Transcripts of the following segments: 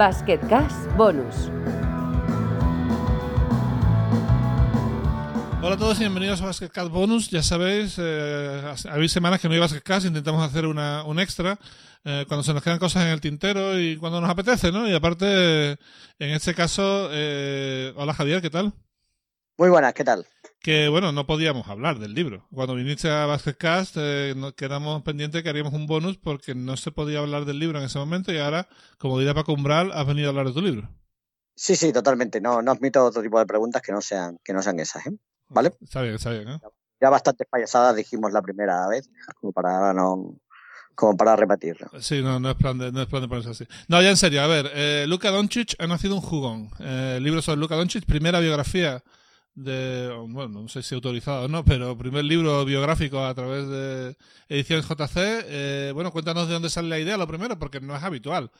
Basket Cash Bonus. Hola a todos y bienvenidos a Basket Cat Bonus. Ya sabéis, eh, habéis semanas que no hay Basket Cat, intentamos hacer una, un extra eh, cuando se nos quedan cosas en el tintero y cuando nos apetece, ¿no? Y aparte, en este caso, eh, hola Javier, ¿qué tal? Muy buenas, ¿qué tal? Que bueno, no podíamos hablar del libro. Cuando viniste a Basketcast, eh, nos quedamos pendientes que haríamos un bonus porque no se podía hablar del libro en ese momento y ahora, como diría Paco Umbral, has venido a hablar de tu libro. Sí, sí, totalmente. No, no admito otro tipo de preguntas que no sean, que no sean esas, ¿eh? ¿Vale? Está bien, está bien, ¿eh? Ya bastantes payasadas dijimos la primera vez, como para no como para repetirlo. Sí, no, no es plan de, no es plan de ponerse así. No, ya en serio, a ver, eh, Luka Doncic ha nacido un jugón. Eh, libro sobre Luka Doncic, primera biografía de, bueno, no sé si autorizado o no, pero primer libro biográfico a través de Ediciones JC. Eh, bueno, cuéntanos de dónde sale la idea, lo primero, porque no es habitual.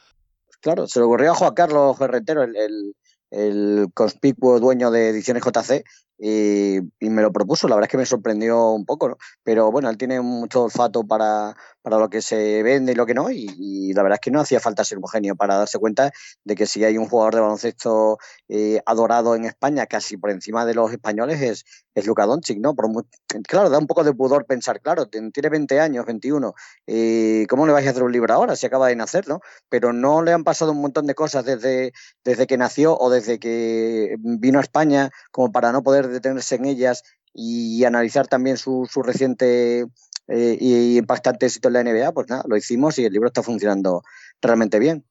Claro, se le ocurrió a Juan Carlos Ferretero, el, el, el conspicuo dueño de Ediciones JC, y, me lo propuso. La verdad es que me sorprendió un poco, ¿no? Pero bueno, él tiene mucho olfato para, para lo que se vende y lo que no, y, y, la verdad es que no hacía falta ser un genio para darse cuenta de que si hay un jugador de baloncesto eh, adorado en España, casi por encima de los españoles, es, es Luka Doncic, ¿no? Por muy, claro, da un poco de pudor pensar, claro, tiene 20 años, 21, eh, ¿cómo le vais a hacer un libro ahora si acaba de nacer, ¿no? Pero no le han pasado un montón de cosas desde, desde que nació o desde que vino a España como para no poder detenerse en ellas y analizar también su, su reciente eh, y impactante éxito en la NBA, pues nada, lo hicimos y el libro está funcionando realmente bien.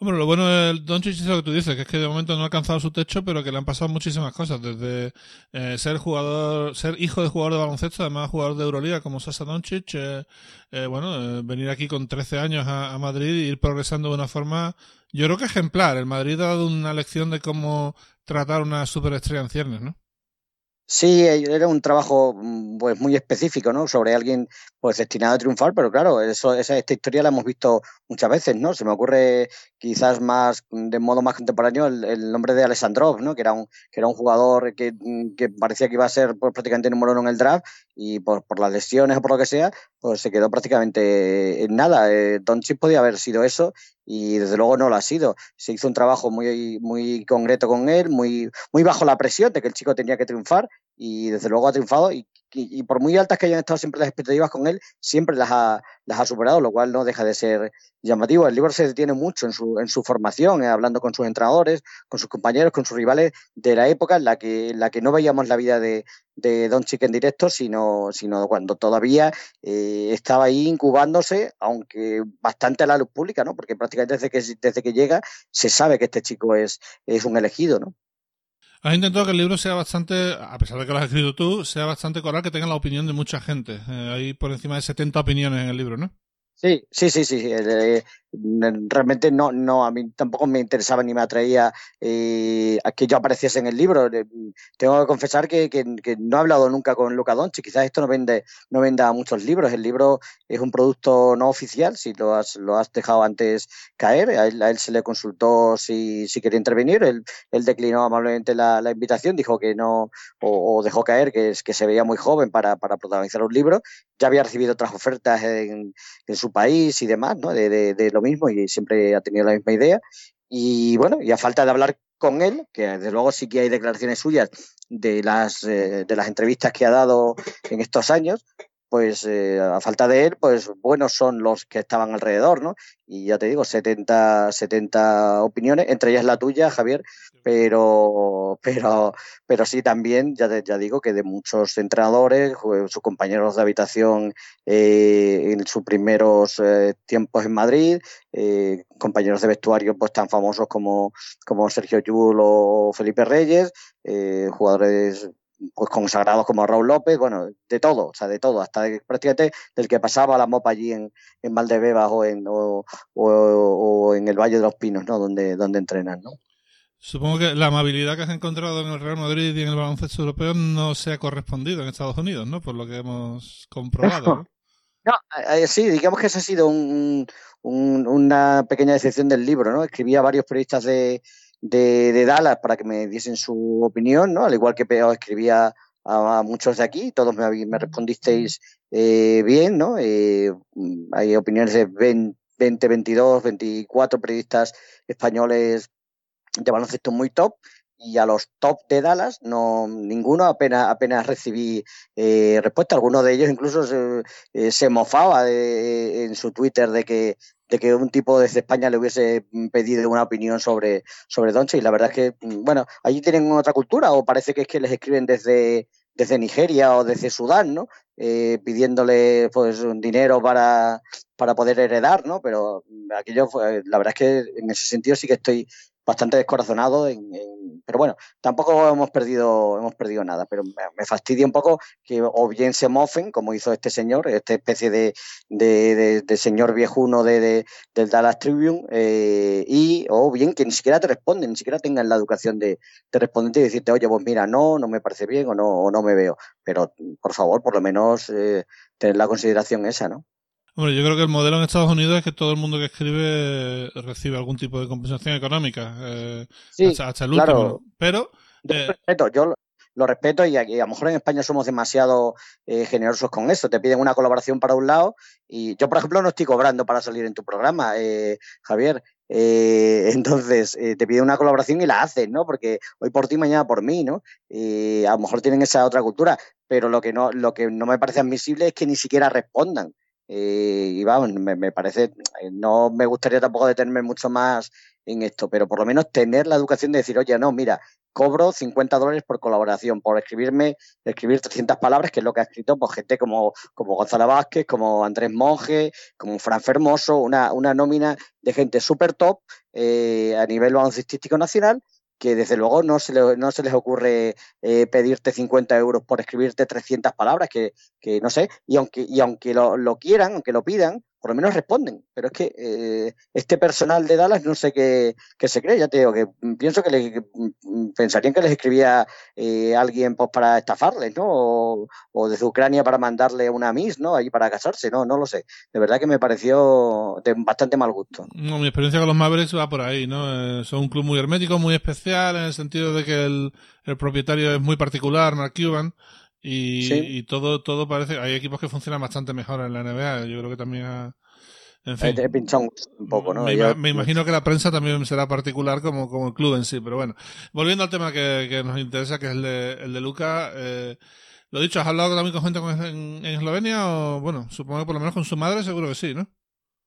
Hombre, lo bueno del Doncic es lo que tú dices, que es que de momento no ha alcanzado su techo, pero que le han pasado muchísimas cosas, desde eh, ser jugador, ser hijo de jugador de baloncesto, además jugador de Euroliga como Sasa Doncic, eh, eh, bueno, venir aquí con 13 años a, a Madrid e ir progresando de una forma, yo creo que ejemplar. El Madrid ha dado una lección de cómo tratar una superestrella en ciernes, ¿no? Sí, era un trabajo pues muy específico, ¿no? Sobre alguien pues destinado a triunfar, pero claro, eso, esa, esta historia la hemos visto muchas veces, ¿no? Se me ocurre quizás más, de modo más contemporáneo, el, el nombre de Alessandrov, ¿no? Que era un, que era un jugador que, que parecía que iba a ser pues, prácticamente número uno en el draft y por, por las lesiones o por lo que sea, pues se quedó prácticamente en nada. Eh, Doncic podía haber sido eso y desde luego no lo ha sido. Se hizo un trabajo muy, muy concreto con él, muy, muy bajo la presión de que el chico tenía que triunfar y desde luego ha triunfado y, y, por muy altas que hayan estado siempre las expectativas con él, siempre las ha, las ha superado, lo cual no deja de ser llamativo. El libro se detiene mucho en su, en su formación, eh, hablando con sus entrenadores, con sus compañeros, con sus rivales de la época en la que, en la que no veíamos la vida de, de Don Chick en directo, sino, sino cuando todavía eh, estaba ahí incubándose, aunque bastante a la luz pública, ¿no? Porque prácticamente desde que, desde que llega se sabe que este chico es, es un elegido, ¿no? Has intentado que el libro sea bastante, a pesar de que lo has escrito tú, sea bastante coral, que tenga la opinión de mucha gente. Eh, hay por encima de 70 opiniones en el libro, ¿no? Sí, sí, sí, sí. Eh, realmente no, no, a mí tampoco me interesaba ni me atraía eh, a que yo apareciese en el libro. Tengo que confesar que, no he hablado nunca con Luca Donchi. Quizás esto no vende, no venda muchos libros. El libro es un producto no oficial, si lo has, lo has dejado antes caer. A él, se le consultó si, si quería intervenir. Él, él declinó amablemente la, invitación, dijo que no, o, dejó caer que, que se veía muy joven para, protagonizar un libro. Ya había recibido otras ofertas en, su país y demás, ¿no? De lo mismo y siempre ha tenido la misma idea. Y bueno, y a falta de hablar con él, que desde luego sí que hay declaraciones suyas de las, eh, de las entrevistas que ha dado en estos años, pues eh, a falta de él, pues buenos son los que estaban alrededor, ¿no? Y ya te digo, 70, 70 opiniones, entre ellas la tuya, Javier, pero, pero, pero sí también, ya, ya digo, que de muchos entrenadores, sus compañeros de habitación eh, en sus primeros eh, tiempos en Madrid, eh, compañeros de vestuario pues tan famosos como, como Sergio Yul o Felipe Reyes, jugadores pues consagrados como Raúl López, bueno, de todo, o sea, de todo, hasta prácticamente del que pasaba la mopa allí en, en Valdebebas o en, o, o, o, en el Valle de los Pinos, ¿no? Donde, donde entrenan, ¿no? Supongo que la amabilidad que has encontrado en el Real Madrid y en el baloncesto europeo no se ha correspondido en Estados Unidos, ¿no? Por lo que hemos comprobado. ¿no? No, eh, sí, digamos que esa ha sido un, un, una pequeña decepción del libro, ¿no? Escribía varios periodistas de, de, Dallas para que me diesen su opinión, ¿no? Al igual que os escribía a, muchos de aquí, todos me, me respondisteis eh, bien, ¿no? Eh, hay opiniones de 20 20, 22, 24 periodistas españoles de baloncesto muy top y a los top de Dallas no ninguno apenas apenas recibí eh, respuesta algunos de ellos incluso se, eh, se mofaba de, en su Twitter de que de que un tipo desde España le hubiese pedido una opinión sobre sobre Donche y la verdad es que bueno allí tienen otra cultura o parece que es que les escriben desde desde Nigeria o desde Sudán, ¿no? Eh, pidiéndole pues un dinero para, para poder heredar, ¿no? Pero aquello la verdad es que en ese sentido sí que estoy bastante descorazonado, en, en, pero bueno, tampoco hemos perdido, hemos perdido nada, pero me, fastidia un poco que o bien se mofen, como hizo este señor, esta especie de, de, de, de señor viejuno de, del Dallas Tribune, eh, y o bien que ni siquiera te responden, ni siquiera tengan la educación de, de responderte y decirte, oye, pues mira, no, no me parece bien o no, o no me veo, pero por favor, por lo menos eh, tener la consideración esa, ¿no? Hombre, yo creo que el modelo en Estados Unidos es que todo el mundo que escribe recibe algún tipo de compensación económica, eh, sí, hasta, hasta, el último. claro. Pero. Yo eh, respeto, yo lo respeto y, y, a lo mejor en España somos demasiado eh, generosos con eso. Te piden una colaboración para un lado y yo, por ejemplo, no estoy cobrando para salir en tu programa, eh, Javier. Eh, entonces, eh, te piden una colaboración y la haces, ¿no? Porque hoy por ti, mañana por mí, ¿no? Y a lo mejor tienen esa otra cultura, pero lo que no, lo que no me parece admisible es que ni siquiera respondan. Eh, y vamos, me, parece, no me gustaría tampoco detenerme mucho más en esto, pero por lo menos tener la educación de decir, oye, no, mira, cobro 50 dólares por colaboración, por escribirme, escribir 300 palabras, que es lo que ha escrito pues, gente como, como Gonzalo Vázquez, como Andrés Monge, como Fran Fermoso, una, una nómina de gente súper top eh, a nivel baloncestístico nacional que desde luego no se, le, no se les ocurre eh, pedirte 50 euros por escribirte 300 palabras, que, que no sé, y aunque, y aunque lo, lo, quieran, aunque lo pidan, por lo menos responden. Pero es que eh, este personal de Dallas no sé qué, se cree, ya te digo, que pienso que, le, que pensarían que les escribía eh, alguien pues, para estafarles, ¿no? O, desde Ucrania para mandarle una Miss, ¿no? Ahí para casarse, ¿no? No lo sé. De verdad que me pareció de bastante mal gusto. No, mi experiencia con los Mavericks va por ahí, ¿no? Eh, son un club muy hermético, muy especial, en el sentido de que el, el propietario es muy particular, Mark Cuban. Y, sí. y, todo todo parece hay equipos que funcionan bastante mejor en la NBA yo creo que también ha, en fin, he pinchado un poco no me, Yo, me, imagino que la prensa también será particular como, como el club en sí pero bueno. Volviendo al tema que, que nos interesa que es el de, el de Luca eh, lo dicho has hablado también con gente en, en Eslovenia o bueno supongo que por lo menos con su madre seguro que sí no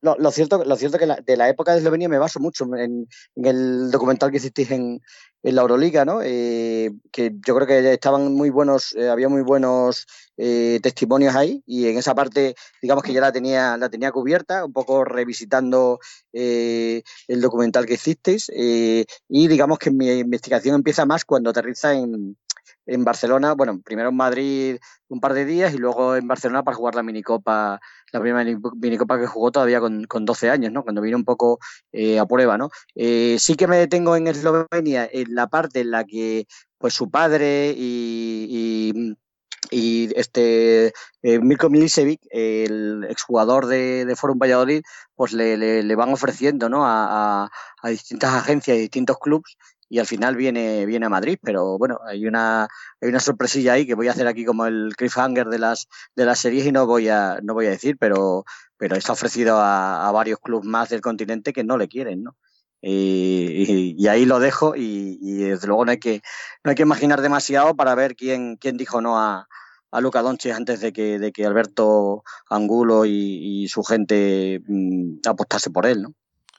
lo, lo, cierto, lo cierto que la, de la época de Eslovenia me baso mucho en, el documental que hicisteis en, en la Euroliga, ¿no? Eh, que yo creo que estaban muy buenos, eh, había muy buenos eh, testimonios ahí y en esa parte, digamos que ya la tenía, la tenía cubierta, un poco revisitando eh, el documental que hicisteis y digamos que mi investigación empieza más cuando aterriza en, en Barcelona, bueno, primero en Madrid un par de días y luego en Barcelona para jugar la minicopa, la primera minicopa que jugó todavía con, con 12 años, ¿no? Cuando vino un poco eh, a prueba, ¿no? Eh, sí que me detengo en Eslovenia en la parte en la que pues su padre y y este eh, Mirko Milicevic, el exjugador de, de Forum Valladolid, pues le, le, van ofreciendo ¿no? a, a, distintas agencias y distintos clubes y al final viene, viene a Madrid, pero bueno, hay una, hay una sorpresilla ahí que voy a hacer aquí como el cliffhanger de las, de las series y no voy a, no voy a decir, pero, pero está ofrecido a, a varios clubes más del continente que no le quieren, ¿no? Y, y, y, ahí lo dejo y, y, desde luego no hay que no hay que imaginar demasiado para ver quién quién dijo no a, a Luca Doncic antes de que de que Alberto Angulo y, su gente mmm, apostase por él, ¿no?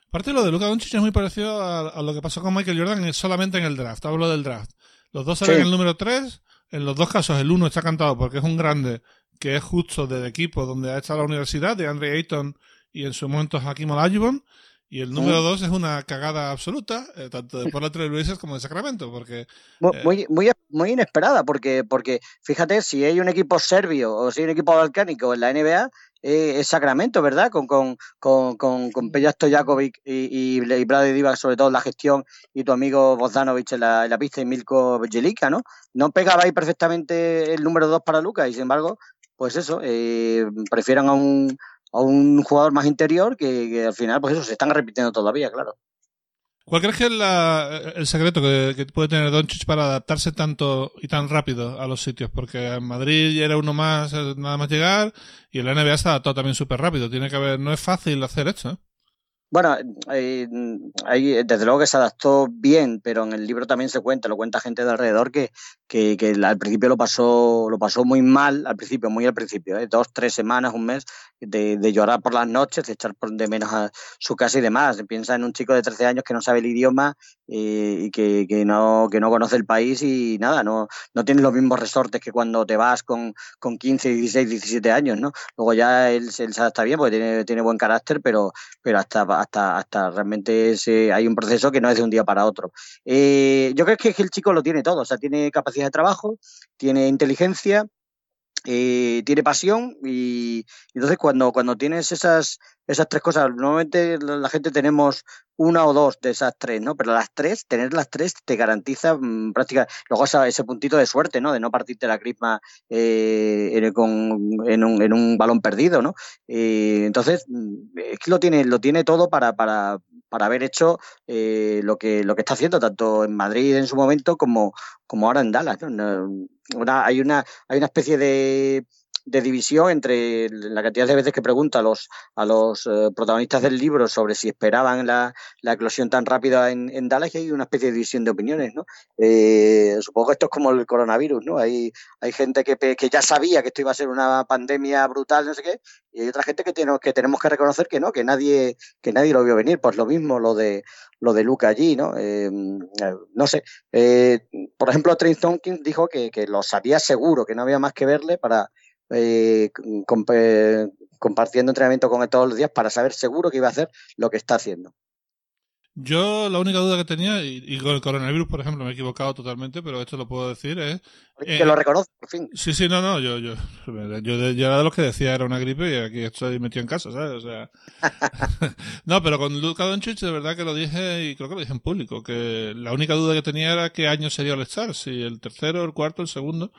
Aparte lo de Luca Doncic es muy parecido a, a, lo que pasó con Michael Jordan solamente en el draft. Hablo del draft. Los dos salen sí. el número 3. En los dos casos el uno está cantado porque es un grande que es justo del equipo donde ha estado la universidad, de Andre Ayton y en su momento Hakim Olajuwon. Y el número dos es una cagada absoluta, eh, tanto de Portland Trail Blazers como de Sacramento, porque... Muy, eh... muy, muy inesperada, porque, porque fíjate, si hay un equipo serbio o si hay un equipo balcánico en la NBA, eh, es Sacramento, ¿verdad? Con, con, con, con, con Stojakovic y, y, y Brady Divac, sobre todo en la gestión, y tu amigo Bogdanovich en la, en la pista y Milko Jelica, ¿no? No pegaba ahí perfectamente el número dos para Lucas, y sin embargo, pues eso, eh, prefieran a un a un jugador más interior que, al final, pues eso, se están repitiendo todavía, claro. ¿Cuál crees que es la, el secreto que, puede tener Doncic para adaptarse tanto y tan rápido a los sitios? Porque en Madrid era uno más, nada más llegar, y en la NBA se adaptó también súper rápido. Tiene que haber, no es fácil hacer esto, ¿eh? Bueno, eh, desde luego que se adaptó bien, pero en el libro también se cuenta, lo cuenta gente de alrededor que, que, al principio lo pasó, lo pasó muy mal, al principio, muy al principio, ¿eh? dos, tres semanas, un mes, de, de, llorar por las noches, de echar por de menos a su casa y demás. Piensa en un chico de 13 años que no sabe el idioma y que, que, no, que no conoce el país y nada, no, no tiene los mismos resortes que cuando te vas con, con 15, 16, 17 años, ¿no? Luego ya él, él adapta bien porque tiene, tiene buen carácter, pero, pero hasta hasta, hasta realmente ese, hay un proceso que no es de un día para otro. Eh, yo creo que, el chico lo tiene todo, o sea, tiene capacidad de trabajo, tiene inteligencia, eh, tiene pasión y, entonces cuando, cuando tienes esas, esas tres cosas, normalmente la gente tenemos una o dos de esas tres, ¿no? Pero las tres, tener las tres te garantiza mmm, prácticamente, luego esa, ese puntito de suerte, ¿no? De no partirte la crisma eh, en, un, balón perdido, ¿no? Eh, entonces, es que lo tiene, lo tiene todo para, para, para haber hecho eh, lo, que, lo que está haciendo, tanto en Madrid en su momento como, como ahora en Dallas, ¿no? Hay, una, hay una especie de de división entre la cantidad de veces que pregunta a los, a los eh, protagonistas del libro sobre si esperaban la, la eclosión tan rápida en, Dallas y hay una especie de división de opiniones, ¿no? Eh, supongo que esto es como el coronavirus, ¿no? Hay, hay gente que, que ya sabía que esto iba a ser una pandemia brutal, no sé qué, y hay otra gente que, tiene, que tenemos que reconocer que no, que nadie, que nadie lo vio venir. Pues lo mismo lo de lo de Luca allí, ¿no? Eh, no sé. Eh, por ejemplo, Trace Tompkins dijo que, que lo sabía seguro, que no había más que verle para eh, comp compartiendo entrenamiento con él todos los días para saber seguro que iba a hacer lo que está haciendo. Yo la única duda que tenía, y, y, con el coronavirus, por ejemplo, me he equivocado totalmente, pero esto lo puedo decir, es... Que eh, lo reconozco, por fin. Sí, sí, no, no, yo, yo, yo, yo era de los que decía era una gripe y aquí estoy metido en casa, ¿sabes? O sea... no, pero con Luka Doncic de verdad que lo dije, y creo que lo dije en público, que la única duda que tenía era qué año sería el Star, si el tercero, el cuarto, el segundo...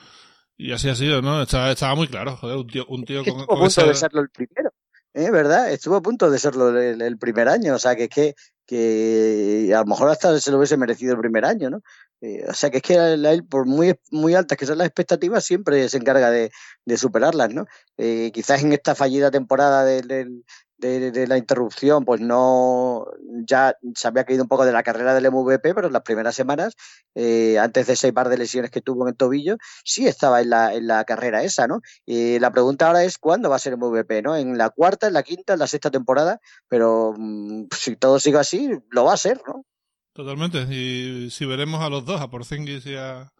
Y así ha sido, ¿no? Estaba, estaba muy claro, joder, un tío, un tío con, Estuvo a punto esa... de serlo el primero, ¿eh? ¿verdad? Estuvo a punto de serlo el, el, primer año, o sea, que es que, que a lo mejor hasta se lo hubiese merecido el primer año, ¿no? Eh, o sea, que es que él, por muy, muy altas que sean las expectativas, siempre se encarga de, de superarlas, ¿no? Eh, quizás en esta fallida temporada del, del, de, la interrupción, pues no, ya se había caído un poco de la carrera del MVP, pero en las primeras semanas, eh, antes de ese par de lesiones que tuvo en el tobillo, sí estaba en la, en la carrera esa, ¿no? Y la pregunta ahora es cuándo va a ser MVP, ¿no? En la cuarta, en la quinta, en la sexta temporada, pero mmm, si todo sigue así, lo va a ser, ¿no? Totalmente, y si veremos a los dos, a Porzingis y a,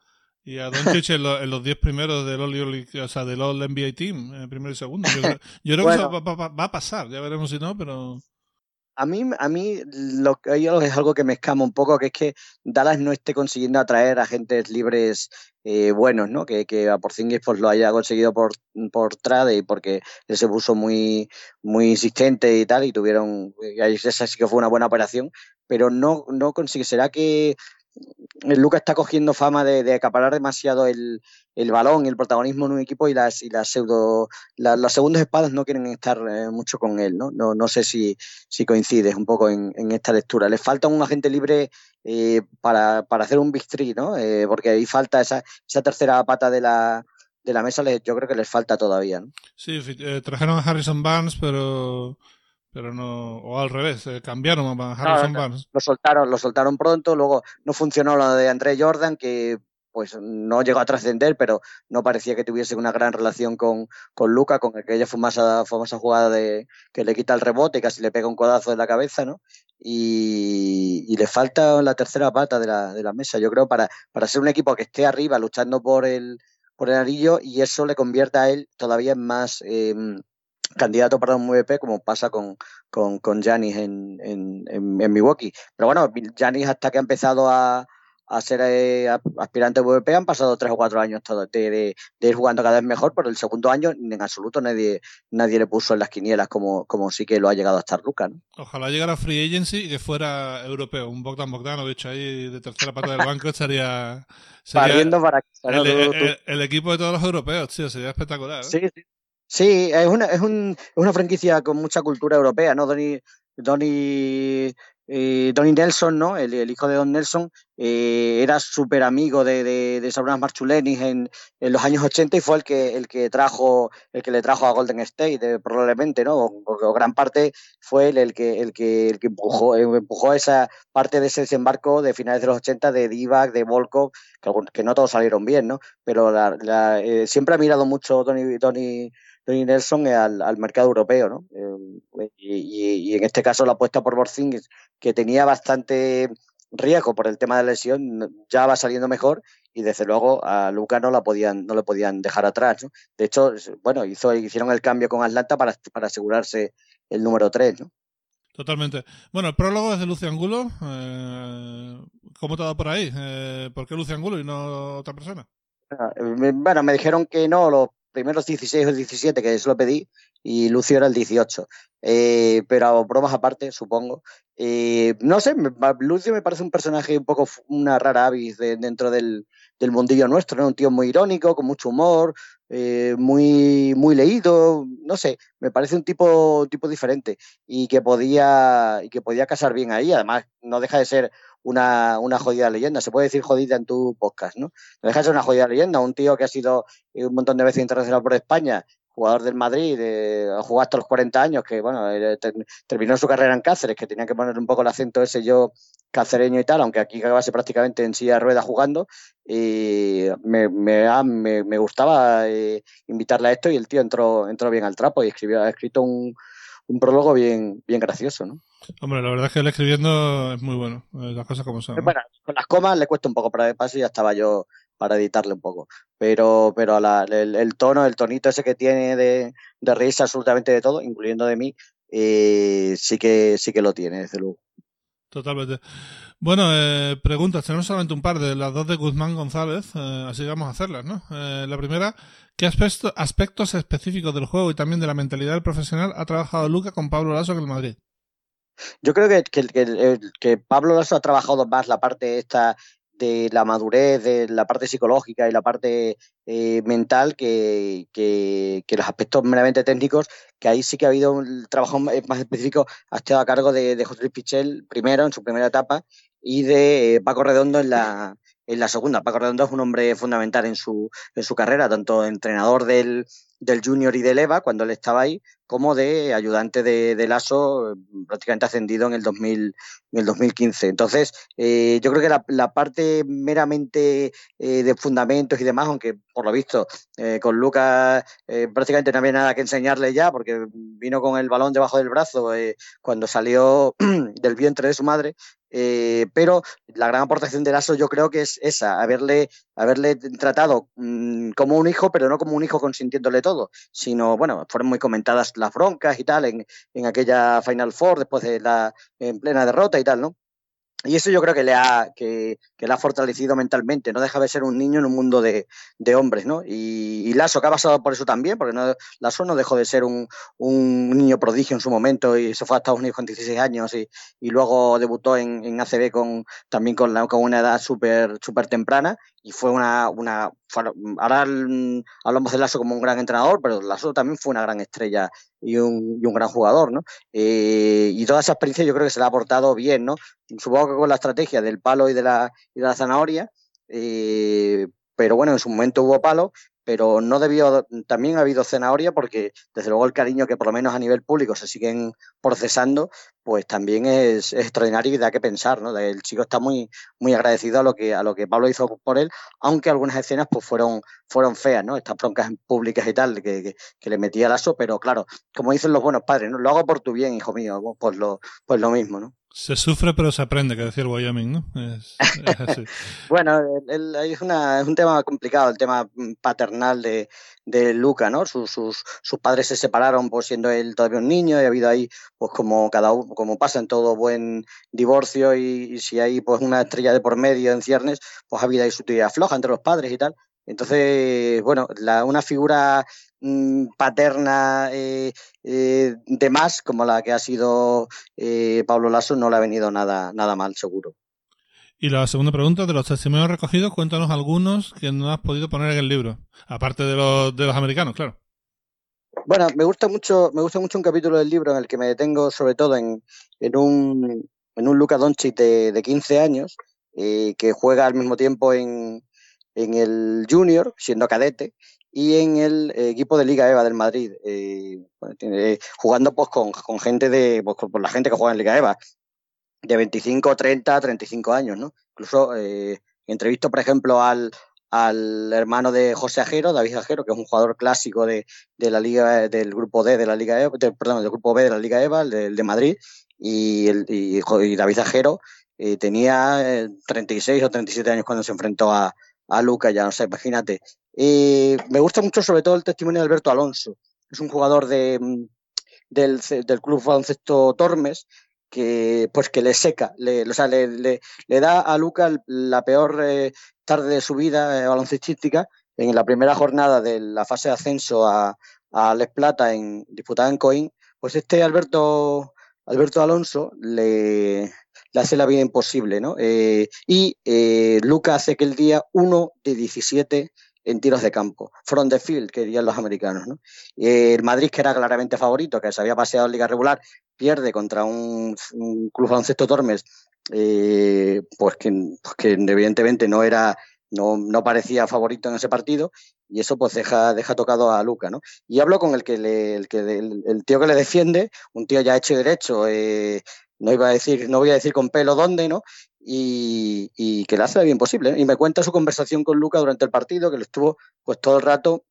y a Doncic en, lo, en, los 10 primeros del All, o sea, del All NBA Team, en primero y segundo. Yo, creo, yo creo bueno, que eso va, va, va, a pasar, ya veremos si no, pero... A mí, a mí lo que es algo que me escama un poco, que es que Dallas no esté consiguiendo atraer agentes libres eh, buenos, ¿no? Que, que a Porzingis pues lo haya conseguido por, por trade y porque él se puso muy, muy insistente y tal, y tuvieron, esa sí que fue una buena operación, pero no, no consigue, será que Luca está cogiendo fama de, de acaparar demasiado el, el, balón el protagonismo en un equipo y las, y las pseudo la, las segundas espadas no quieren estar eh, mucho con él, ¿no? No, no sé si, si coincides un poco en, esta lectura. Le falta un agente libre eh, para, para, hacer un big three, ¿no? Eh, porque ahí falta esa, esa tercera pata de la, de la mesa, yo creo que les falta todavía, ¿no? Sí, trajeron a Harrison Barnes, pero pero no o al revés eh, cambiaron a Harrison no, Barnes. Lo soltaron lo soltaron pronto luego no funcionó lo de André Jordan que pues no llegó a trascender pero no parecía que tuviese una gran relación con, con Luca con aquella famosa famosa jugada de que le quita el rebote y casi le pega un codazo en la cabeza no y, y le falta la tercera pata de la, de la mesa yo creo para para ser un equipo que esté arriba luchando por el por el anillo y eso le convierta a él todavía en más eh, candidato para un MVP como pasa con, con, con Giannis en, en, en, en Milwaukee. Pero bueno, Giannis hasta que ha empezado a, a ser eh, aspirante a MVP han pasado tres o cuatro años todo, de, de, de, ir jugando cada vez mejor, pero el segundo año en absoluto nadie, nadie le puso en las quinielas como, como sí que lo ha llegado a estar Luca. ¿no? Ojalá llegara a Free Agency y que fuera europeo, un Bogdan Bogdanovich ahí de tercera pata del banco estaría... sería para el, el, el, el, equipo de todos los europeos, tío, sería espectacular. ¿eh? Sí, sí. Sí, es una, es, un, es una franquicia con mucha cultura europea, ¿no? Donny, Donny, eh, Donny Nelson, ¿no? El, el, hijo de Don Nelson, eh, era súper amigo de, de, de Sarunas Marchulenis en, en, los años 80 y fue el que, el que trajo, el que le trajo a Golden State, eh, probablemente, ¿no? Porque gran parte fue él el que, el que, el que empujó, eh, empujó esa parte de ese desembarco de finales de los 80 de Divac, de Volkov, que, que, no todos salieron bien, ¿no? Pero la, la, eh, siempre ha mirado mucho Tony, Tony, Tony Nelson al, al, mercado europeo, ¿no? Eh, y, y, en este caso la apuesta por Borzingis, que tenía bastante riesgo por el tema de lesión, ya va saliendo mejor y desde luego a Luca no la podían, no le podían dejar atrás. ¿no? De hecho, bueno, hizo, hicieron el cambio con Atlanta para, para asegurarse el número 3, ¿no? Totalmente. Bueno, el prólogo es de Lucio Angulo. Eh, ¿Cómo te ha dado por ahí? Eh, ¿Por qué Lucio Angulo y no otra persona? Bueno, me dijeron que no, los primeros 16 o 17 que eso lo pedí y Lucio era el 18. Eh, pero bromas aparte, supongo. Eh, no sé, Lucio me parece un personaje un poco una rara avis de, dentro del, del, mundillo nuestro, ¿no? Un tío muy irónico, con mucho humor, eh, muy, muy leído, no sé, me parece un tipo, tipo diferente y que podía, y que podía casar bien ahí. Además, no deja de ser una, una jodida leyenda. Se puede decir jodida en tu podcast, ¿no? No deja de ser una jodida leyenda. Un tío que ha sido un montón de veces internacional por España, jugador del Madrid, eh, ha jugado hasta los 40 años, que bueno, eh, ter, terminó su carrera en Cáceres, que tenía que poner un poco el acento ese yo cacereño y tal, aunque aquí acabase prácticamente en silla de ruedas jugando, y me, me, me, me gustaba eh, invitarle a esto y el tío entró, entró bien al trapo y escribió, ha escrito un, un prólogo bien, bien gracioso, ¿no? Hombre, la verdad es que él escribiendo es muy bueno, las cosas como son. ¿no? Bueno, con las comas le cuesta un poco para el paso y ya estaba yo para editarle un poco. Pero, pero la, el, el, tono, el tonito ese que tiene de, de reírse absolutamente de todo, incluyendo de mí, eh, sí que sí que lo tiene, desde luego. Totalmente. Bueno, eh, preguntas. Tenemos solamente un par de las dos de Guzmán González, eh, así vamos a hacerlas, ¿no? Eh, la primera, ¿qué aspecto, aspectos específicos del juego y también de la mentalidad del profesional ha trabajado Luca con Pablo Lasso en el Madrid? Yo creo que, que, que, que Pablo Lasso ha trabajado más la parte esta de la madurez, de la parte psicológica y la parte eh, mental que, que, los aspectos meramente técnicos, que ahí sí que ha habido un trabajo más específico, ha estado a cargo de, de José Luis Pichel primero, en su primera etapa, y de eh, Paco Redondo en la, en la segunda. Paco Redondo es un hombre fundamental en su, en su carrera, tanto entrenador del, del Junior y del EVA cuando él estaba ahí, como de ayudante de, de Lasso, prácticamente ascendido en el, 2000, en el 2015. Entonces, eh, yo creo que la, parte meramente eh, de fundamentos y demás, aunque por lo visto eh, con Lucas prácticamente no había nada que enseñarle ya, porque vino con el balón debajo del brazo cuando salió del vientre de su madre, eh, pero la gran aportación de Lasso yo creo que es esa, haberle, haberle tratado mmm, como un hijo, pero no como un hijo consintiéndole todo, sino, bueno, fueron muy comentadas las broncas y tal en, en aquella Final Four después de la en plena derrota y tal, ¿no? Y eso yo creo que le ha, que, que, le ha fortalecido mentalmente, no deja de ser un niño en un mundo de, de hombres, ¿no? Y, y, Lasso, que ha pasado por eso también, porque no, Lasso no dejó de ser un, un, niño prodigio en su momento y se fue a Estados Unidos con 16 años y, y luego debutó en, en ACB con, también con, la, con una edad súper super temprana y fue una, una ahora hablamos de Lasso como un gran entrenador, pero Lasso también fue una gran estrella y un, y un gran jugador, ¿no? Eh, y toda esa experiencia yo creo que se le ha aportado bien, ¿no? Supongo que con la estrategia del palo y de la, y de la zanahoria, eh, pero bueno, en su momento hubo palo, pero no debió, también ha habido zanahoria porque desde luego el cariño que por lo menos a nivel público se siguen procesando, pues también es, extraordinario y da que pensar, ¿no? El chico está muy, muy agradecido a lo que, a lo que Pablo hizo por él, aunque algunas escenas pues fueron, fueron feas, ¿no? Estas broncas públicas y tal, que, que, le metía el aso, pero claro, como dicen los buenos padres, ¿no? Lo hago por tu bien, hijo mío, pues lo, pues lo mismo, ¿no? Se sufre pero se aprende, que decía el Wyoming, ¿no? Es, es así. bueno, el, el, es, una, es, un tema complicado, el tema paternal de, de Luca, ¿no? Sus, sus, sus, padres se separaron pues siendo él todavía un niño y ha habido ahí, pues como cada como pasa en todo buen divorcio y, y, si hay pues una estrella de por medio en ciernes, pues ha habido ahí su tía floja entre los padres y tal. Entonces, bueno, la, una figura mmm, paterna eh, eh, de más, como la que ha sido eh, Pablo Lasso, no le ha venido nada, nada mal, seguro. Y la segunda pregunta, de los testimonios recogidos, cuéntanos algunos que no has podido poner en el libro, aparte de los, de los americanos, claro. Bueno, me gusta mucho, me gusta mucho un capítulo del libro en el que me detengo sobre todo en, en un, en un Luca Doncic de, de 15 años, que juega al mismo tiempo en, en el Junior, siendo cadete, y en el equipo de Liga EVA del Madrid, jugando pues con, gente de, pues, con la gente que juega en Liga EVA, de 25, 30, 35 años, ¿no? Incluso eh, entrevisto, por ejemplo, al, al hermano de José Ajero, David Ajero, que es un jugador clásico de, de la Liga del grupo D de la Liga EVA, perdón, del grupo B de la Liga EVA, el de, Madrid, y, el, y, David Ajero eh, tenía 36 eh, o 37 años cuando se enfrentó a, a Luca, ya no sé, imagínate. me gusta mucho sobre todo el testimonio de Alberto Alonso, es un jugador de, mm, del, del club baloncesto Tormes, que pues que le seca, le, o sea, le, le, da a Luca la peor eh, tarde de su vida eh, baloncestística en la primera jornada de la fase de ascenso a, a Les Plata en, disputada en Coín, pues este Alberto, Alberto Alonso le, le hace la vida imposible, ¿no? Eh, y Luca hace que el día 1 de 17 en tiros de campo. Front the field, que dirían los americanos. ¿no? el Madrid, que era claramente favorito, que se había paseado en liga regular, pierde contra un, club baloncesto Tormes, eh, pues, que, pues, que, evidentemente no era no, no, parecía favorito en ese partido y eso pues deja, deja tocado a Luca, ¿no? Y hablo con el que le, el, que el, tío que le defiende, un tío ya hecho y derecho, eh, no iba a decir, no voy a decir con pelo dónde, ¿no? Y, y que le hace bien posible. ¿eh? Y me cuenta su conversación con Luca durante el partido, que le estuvo pues todo el rato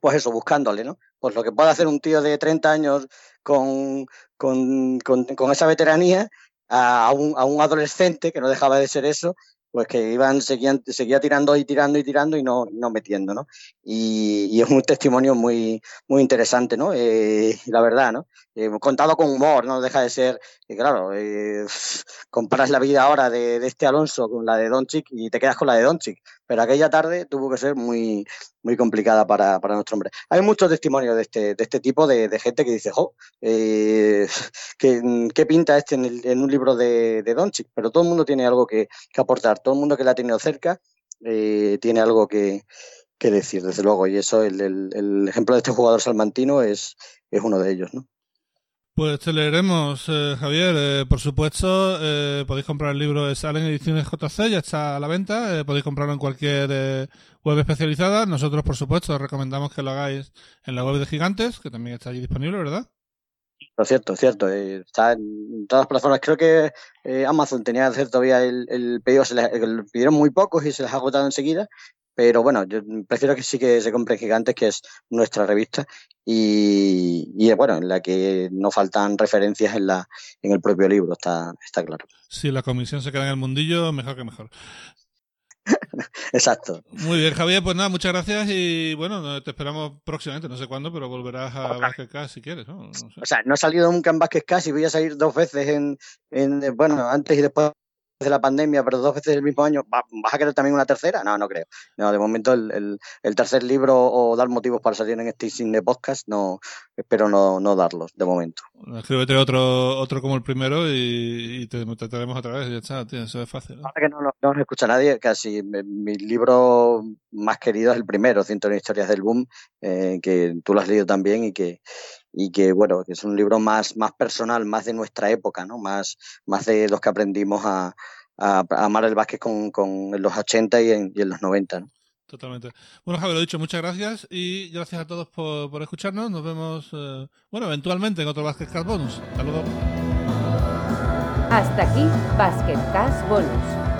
pues eso, buscándole, ¿no? Pues lo que puede hacer un tío de 30 años con, con, con, esa veteranía a un, a un adolescente que no dejaba de ser eso pues que iban, seguían, seguía tirando y tirando y tirando y no, no metiendo, ¿no? Y, y, es un testimonio muy, muy interesante, ¿no? Eh, la verdad, ¿no? Eh, contado con humor, no deja de ser, claro, eh, comparas la vida ahora de, de, este Alonso con la de Doncic y te quedas con la de Doncic, pero aquella tarde tuvo que ser muy, muy complicada para, para nuestro hombre. Hay muchos testimonios de este, de este tipo de, gente que dice, jo, eh, ¿qué, ¿qué, pinta este en, el, en un libro de, de Doncic? Pero todo el mundo tiene algo que, que aportar, todo el mundo que la ha tenido cerca eh, tiene algo que, que, decir, desde luego, y eso, el, el, el ejemplo de este jugador salmantino es, es uno de ellos, ¿no? Pues te leeremos, eh, Javier. Eh, por supuesto, eh, podéis comprar el libro de Salen Ediciones JC, ya está a la venta. Eh, podéis comprarlo en cualquier eh, web especializada. Nosotros, por supuesto, recomendamos que lo hagáis en la web de Gigantes, que también está allí disponible, ¿verdad? Lo cierto, cierto. está en todas las plataformas. Creo que Amazon tenía que hacer todavía el, el pedido, se les, pidieron muy pocos y se les ha agotado enseguida. Pero bueno, yo prefiero que sí que se compre Gigantes, que es nuestra revista, y, y, bueno, en la que no faltan referencias en, la, en el propio libro, está, está claro. Si la comisión se queda en el mundillo, mejor que mejor. Exacto. Muy bien, Javier, pues nada, muchas gracias y bueno, te esperamos próximamente, no sé cuándo, pero volverás a Vázquez K si quieres, ¿no? No, sé. O sea, no he salido nunca en Vázquez K, y voy a salir dos veces en, en bueno, antes y después de la pandemia, pero dos veces el mismo año, ¿vas a querer también una tercera? No, no creo. No, de momento el, el, el tercer libro o dar motivos para salir en este cine podcast, no, espero no, no darlos, de momento. Escríbete otro, otro como el primero y, y te trataremos otra vez, ya está, tío, eso es fácil. ¿no? que no, no, no, nos escucha nadie, casi mi libro más querido es el primero, 101 historias del boom, eh, que tú lo has leído también y que, y que bueno, que es un libro más, más personal, más de nuestra época, ¿no? Más, más de los que aprendimos a, a, a amar el básquet con, con en los 80 y en, y en los 90, ¿no? Totalmente. Bueno, Javier, lo dicho, muchas gracias y gracias a todos por, por escucharnos. Nos vemos, eh, bueno, eventualmente en otro Basket Cast Bonus. Hasta luego. Hasta aquí Basket Cast Bonus.